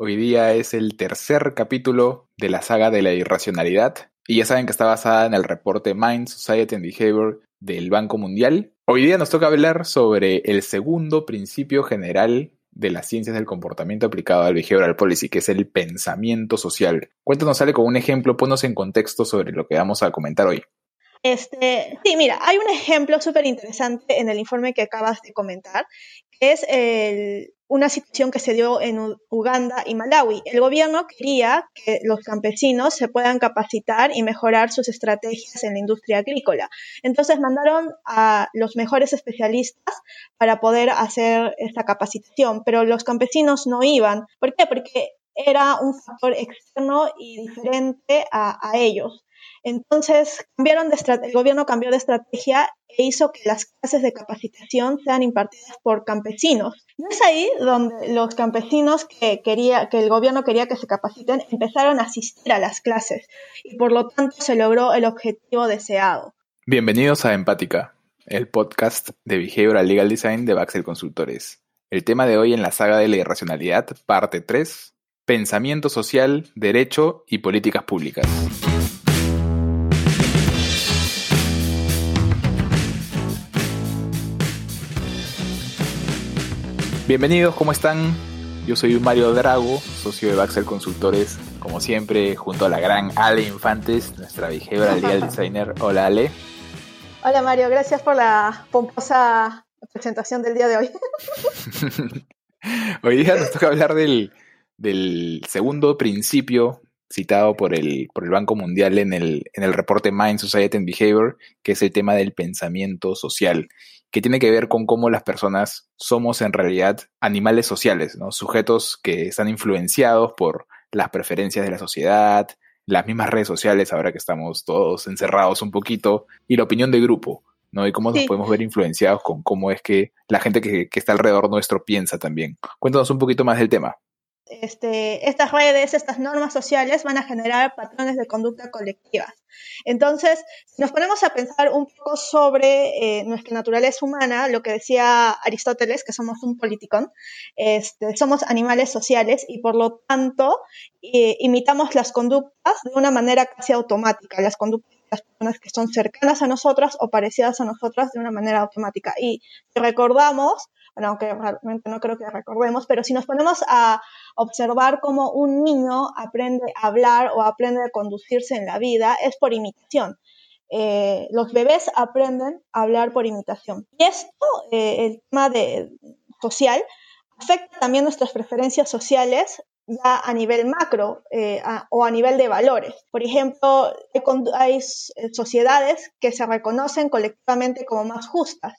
Hoy día es el tercer capítulo de la saga de la irracionalidad y ya saben que está basada en el reporte Mind, Society and Behavior del Banco Mundial. Hoy día nos toca hablar sobre el segundo principio general de las ciencias del comportamiento aplicado al behavioral policy, que es el pensamiento social. Cuéntanos, sale con un ejemplo, ponnos en contexto sobre lo que vamos a comentar hoy. Este, sí, mira, hay un ejemplo súper interesante en el informe que acabas de comentar, es una situación que se dio en Uganda y Malawi. El gobierno quería que los campesinos se puedan capacitar y mejorar sus estrategias en la industria agrícola. Entonces mandaron a los mejores especialistas para poder hacer esta capacitación, pero los campesinos no iban. ¿Por qué? Porque era un factor externo y diferente a, a ellos. Entonces, cambiaron de el gobierno cambió de estrategia e hizo que las clases de capacitación sean impartidas por campesinos. Y es ahí donde los campesinos que, quería, que el gobierno quería que se capaciten empezaron a asistir a las clases y por lo tanto se logró el objetivo deseado. Bienvenidos a Empática, el podcast de Behavioral Legal Design de Baxel Consultores. El tema de hoy en la saga de la irracionalidad, parte 3, pensamiento social, derecho y políticas públicas. Bienvenidos, ¿cómo están? Yo soy Mario Drago, socio de Baxel Consultores, como siempre, junto a la gran Ale Infantes, nuestra behavioral legal designer. Hola Ale. Hola Mario, gracias por la pomposa presentación del día de hoy. hoy día nos toca hablar del, del segundo principio citado por el, por el Banco Mundial en el, en el reporte Mind, Society and Behavior, que es el tema del pensamiento social, que tiene que ver con cómo las personas somos en realidad animales sociales, ¿no? sujetos que están influenciados por las preferencias de la sociedad, las mismas redes sociales, ahora que estamos todos encerrados un poquito, y la opinión de grupo, ¿no? Y cómo nos podemos ver influenciados con cómo es que la gente que, que está alrededor nuestro piensa también. Cuéntanos un poquito más del tema este, estas redes, estas normas sociales van a generar patrones de conducta colectivas. Entonces, si nos ponemos a pensar un poco sobre eh, nuestra naturaleza humana, lo que decía Aristóteles, que somos un politicón, este, somos animales sociales y por lo tanto eh, imitamos las conductas de una manera casi automática, las conductas de las personas que son cercanas a nosotras o parecidas a nosotras de una manera automática. Y recordamos, aunque realmente no creo que recordemos, pero si nos ponemos a observar cómo un niño aprende a hablar o aprende a conducirse en la vida, es por imitación. Eh, los bebés aprenden a hablar por imitación. Y esto, eh, el tema de, social, afecta también nuestras preferencias sociales ya a nivel macro eh, o a nivel de valores. Por ejemplo, hay sociedades que se reconocen colectivamente como más justas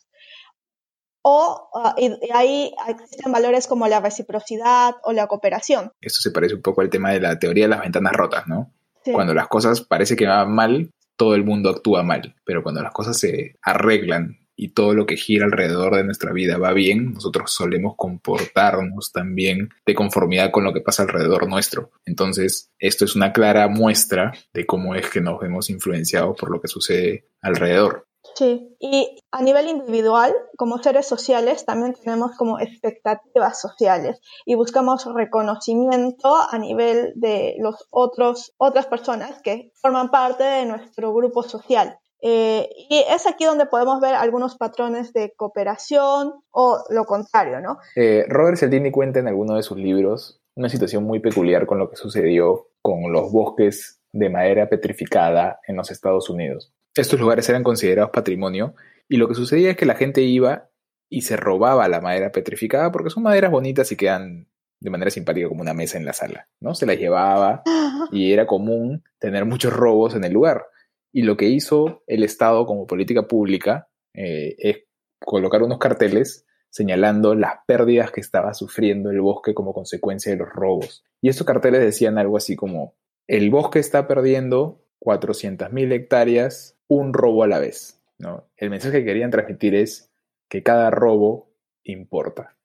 o ah, ahí existen valores como la reciprocidad o la cooperación. Esto se parece un poco al tema de la teoría de las ventanas rotas, ¿no? Cuando las cosas parece que van mal, todo el mundo actúa mal, pero cuando las cosas se arreglan y todo lo que gira alrededor de nuestra vida va bien, nosotros solemos comportarnos también de conformidad con lo que pasa alrededor nuestro. Entonces, esto es una clara muestra de cómo es que nos vemos influenciados por lo que sucede alrededor. Sí, y a nivel individual, como seres sociales, también tenemos como expectativas sociales y buscamos reconocimiento a nivel de los otros, otras personas que forman parte de nuestro grupo social. Eh, y es aquí donde podemos ver algunos patrones de cooperación o lo contrario, ¿no? Eh, Robert Cialdini cuenta en alguno de sus libros una situación muy peculiar con lo que sucedió con los bosques de madera petrificada en los Estados Unidos. Estos lugares eran considerados patrimonio y lo que sucedía es que la gente iba y se robaba la madera petrificada porque son maderas bonitas y quedan de manera simpática como una mesa en la sala, ¿no? Se las llevaba y era común tener muchos robos en el lugar. Y lo que hizo el Estado como política pública eh, es colocar unos carteles señalando las pérdidas que estaba sufriendo el bosque como consecuencia de los robos. Y estos carteles decían algo así como, el bosque está perdiendo 400.000 hectáreas un robo a la vez. ¿no? El mensaje que querían transmitir es que cada robo importa.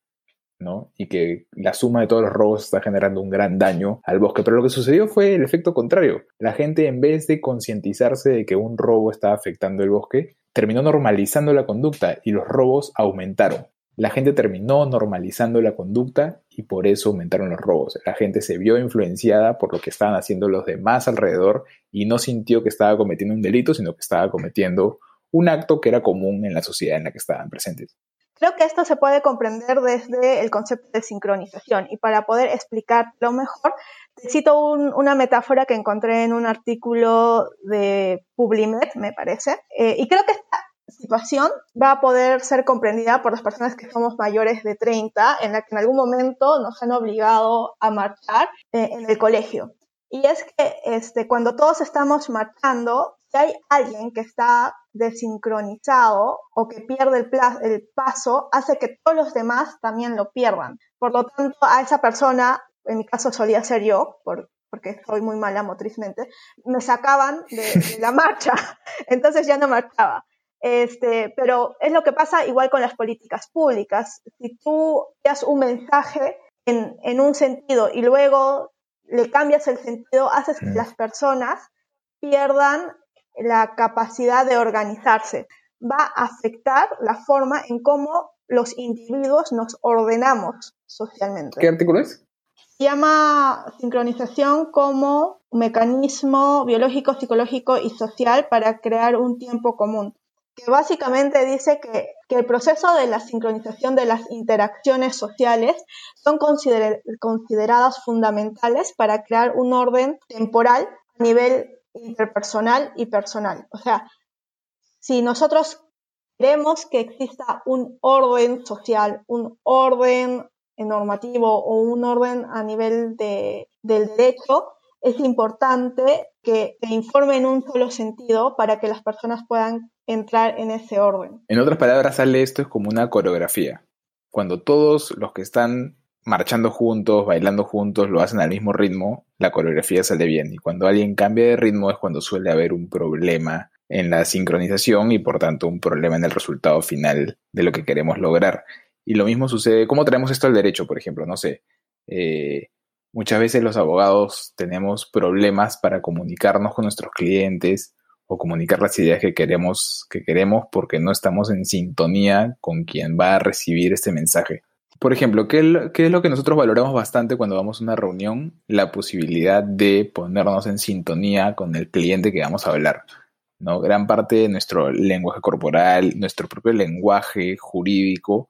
¿no? Y que la suma de todos los robos está generando un gran daño al bosque. Pero lo que sucedió fue el efecto contrario. La gente, en vez de concientizarse de que un robo estaba afectando el bosque, terminó normalizando la conducta y los robos aumentaron. La gente terminó normalizando la conducta y por eso aumentaron los robos. La gente se vio influenciada por lo que estaban haciendo los demás alrededor y no sintió que estaba cometiendo un delito, sino que estaba cometiendo un acto que era común en la sociedad en la que estaban presentes. Creo que esto se puede comprender desde el concepto de sincronización y para poder explicarlo mejor, te cito una metáfora que encontré en un artículo de Publimet, me parece, eh, y creo que esta situación va a poder ser comprendida por las personas que somos mayores de 30, en la que en algún momento nos han obligado a marchar eh, en el colegio. Y es que este, cuando todos estamos marchando, si hay alguien que está desincronizado o que pierde el, el paso, hace que todos los demás también lo pierdan. Por lo tanto, a esa persona, en mi caso solía ser yo, por, porque soy muy mala motrizmente, me sacaban de, la marcha, entonces ya no marchaba. Este, pero es lo que pasa igual con las políticas públicas. Si tú das un mensaje en, en, un sentido y luego le cambias el sentido, haces que las personas pierdan la capacidad de organizarse. Va a afectar la forma en cómo los individuos nos ordenamos socialmente. ¿Qué artículo es? Se llama sincronización como mecanismo biológico, psicológico y social para crear un tiempo común que básicamente dice que, el proceso de la sincronización de las interacciones sociales son consideradas fundamentales para crear un orden temporal a nivel interpersonal y personal. O sea, si nosotros queremos que exista un orden social, un orden normativo o un orden a nivel de, del derecho, es importante que se informe en un solo sentido para que las personas puedan entrar en ese orden. En otras palabras, sale esto es como una coreografía. Cuando todos los que están marchando juntos, bailando juntos, lo hacen al mismo ritmo, la coreografía sale bien. Y cuando alguien cambia de ritmo es cuando suele haber un problema en la sincronización y por tanto un problema en el resultado final de lo que queremos lograr. Y lo mismo sucede, ¿cómo traemos esto al derecho, por ejemplo? No sé. Eh, muchas veces los abogados tenemos problemas para comunicarnos con nuestros clientes o comunicar las ideas que queremos, que queremos porque no estamos en sintonía con quien va a recibir este mensaje. Por ejemplo, ¿qué, es lo que nosotros valoramos bastante cuando vamos a una reunión? La posibilidad de ponernos en sintonía con el cliente que vamos a hablar. ¿no? Gran parte de nuestro lenguaje corporal, nuestro propio lenguaje jurídico,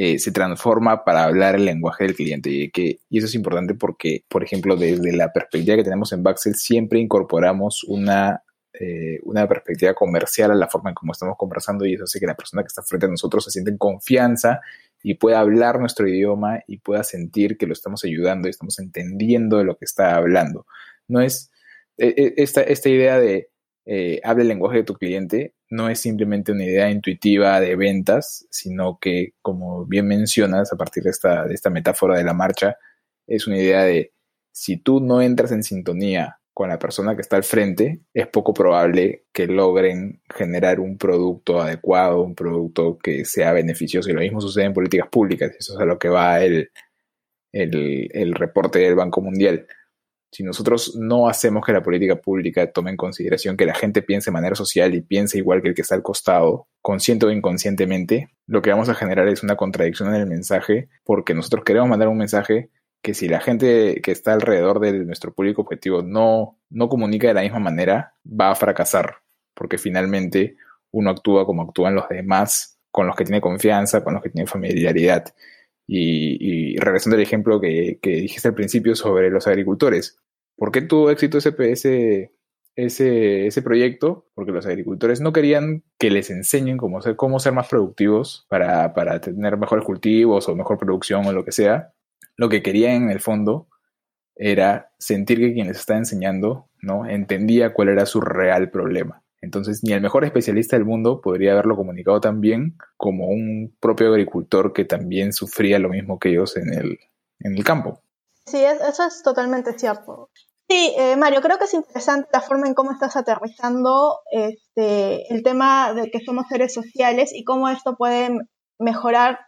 eh, se transforma para hablar el lenguaje del cliente. Y, eso es importante porque, por ejemplo, desde la perspectiva que tenemos en Baxel, siempre incorporamos una eh, una perspectiva comercial a la forma en cómo estamos conversando y eso hace que la persona que está frente a nosotros se sienta en confianza y pueda hablar nuestro idioma y pueda sentir que lo estamos ayudando y estamos entendiendo de lo que está hablando. No es e, e, esta, esta idea de eh, el lenguaje de tu cliente, no es simplemente una idea intuitiva de ventas, sino que, como bien mencionas a partir de esta, de esta metáfora de la marcha, es una idea de si tú no entras en sintonía con la persona que está al frente, es poco probable que logren generar un producto adecuado, un producto que sea beneficioso. Y lo mismo sucede en políticas públicas, eso es a lo que va el, el, reporte del Banco Mundial. Si nosotros no hacemos que la política pública tome en consideración que la gente piense de manera social y piense igual que el que está al costado, consciente o inconscientemente, lo que vamos a generar es una contradicción en el mensaje, porque nosotros queremos mandar un mensaje que si la gente que está alrededor de nuestro público objetivo no, no comunica de la misma manera, va a fracasar, porque finalmente uno actúa como actúan los demás, con los que tiene confianza, con los que tiene familiaridad. Y, regresando al ejemplo que, dijiste al principio sobre los agricultores, ¿por qué tuvo éxito ese, ese, ese, proyecto? Porque los agricultores no querían que les enseñen cómo ser, cómo ser más productivos para, tener mejores cultivos o mejor producción o lo que sea, lo que quería en el fondo era sentir que quien les está enseñando ¿no? entendía cuál era su real problema. Entonces, ni el mejor especialista del mundo podría haberlo comunicado tan bien como un propio agricultor que también sufría lo mismo que ellos en el, en el campo. Sí, eso es totalmente cierto. Sí, eh, Mario, creo que es interesante la forma en cómo estás aterrizando este, el tema de que somos seres sociales y cómo esto puede mejorar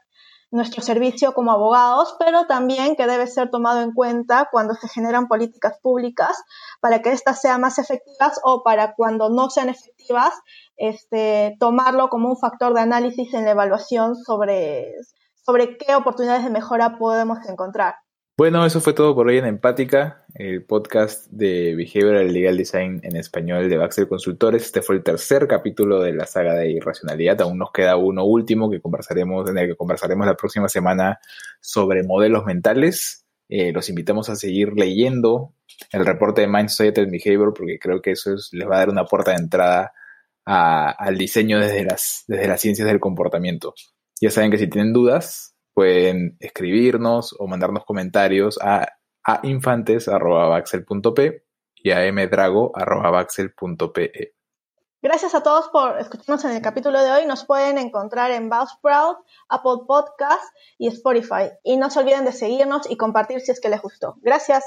nuestro servicio como abogados, pero también que debe ser tomado en cuenta cuando se generan políticas públicas para que éstas sean más efectivas o para cuando no sean efectivas, este, tomarlo como un factor de análisis en la evaluación sobre, sobre qué oportunidades de mejora podemos encontrar. Bueno, eso fue todo por hoy en Empática, el podcast de Behavioral Legal Design en español de Baxter Consultores. Este fue el tercer capítulo de la saga de irracionalidad. Aún nos queda uno último que conversaremos, en el que conversaremos la próxima semana sobre modelos mentales. Eh, los invitamos a seguir leyendo el reporte de Mind Societal Behavior porque creo que eso les va a dar una puerta de entrada al diseño desde las, desde las ciencias del comportamiento. Ya saben que si tienen dudas, pueden escribirnos o mandarnos comentarios a, a infantes.baxel.p y a mdrago.baxel.pe. Gracias a todos por escucharnos en el capítulo de hoy. Nos pueden encontrar en Buzzsprout, Apple Podcast y Spotify. Y no se olviden de seguirnos y compartir si es que les gustó. Gracias.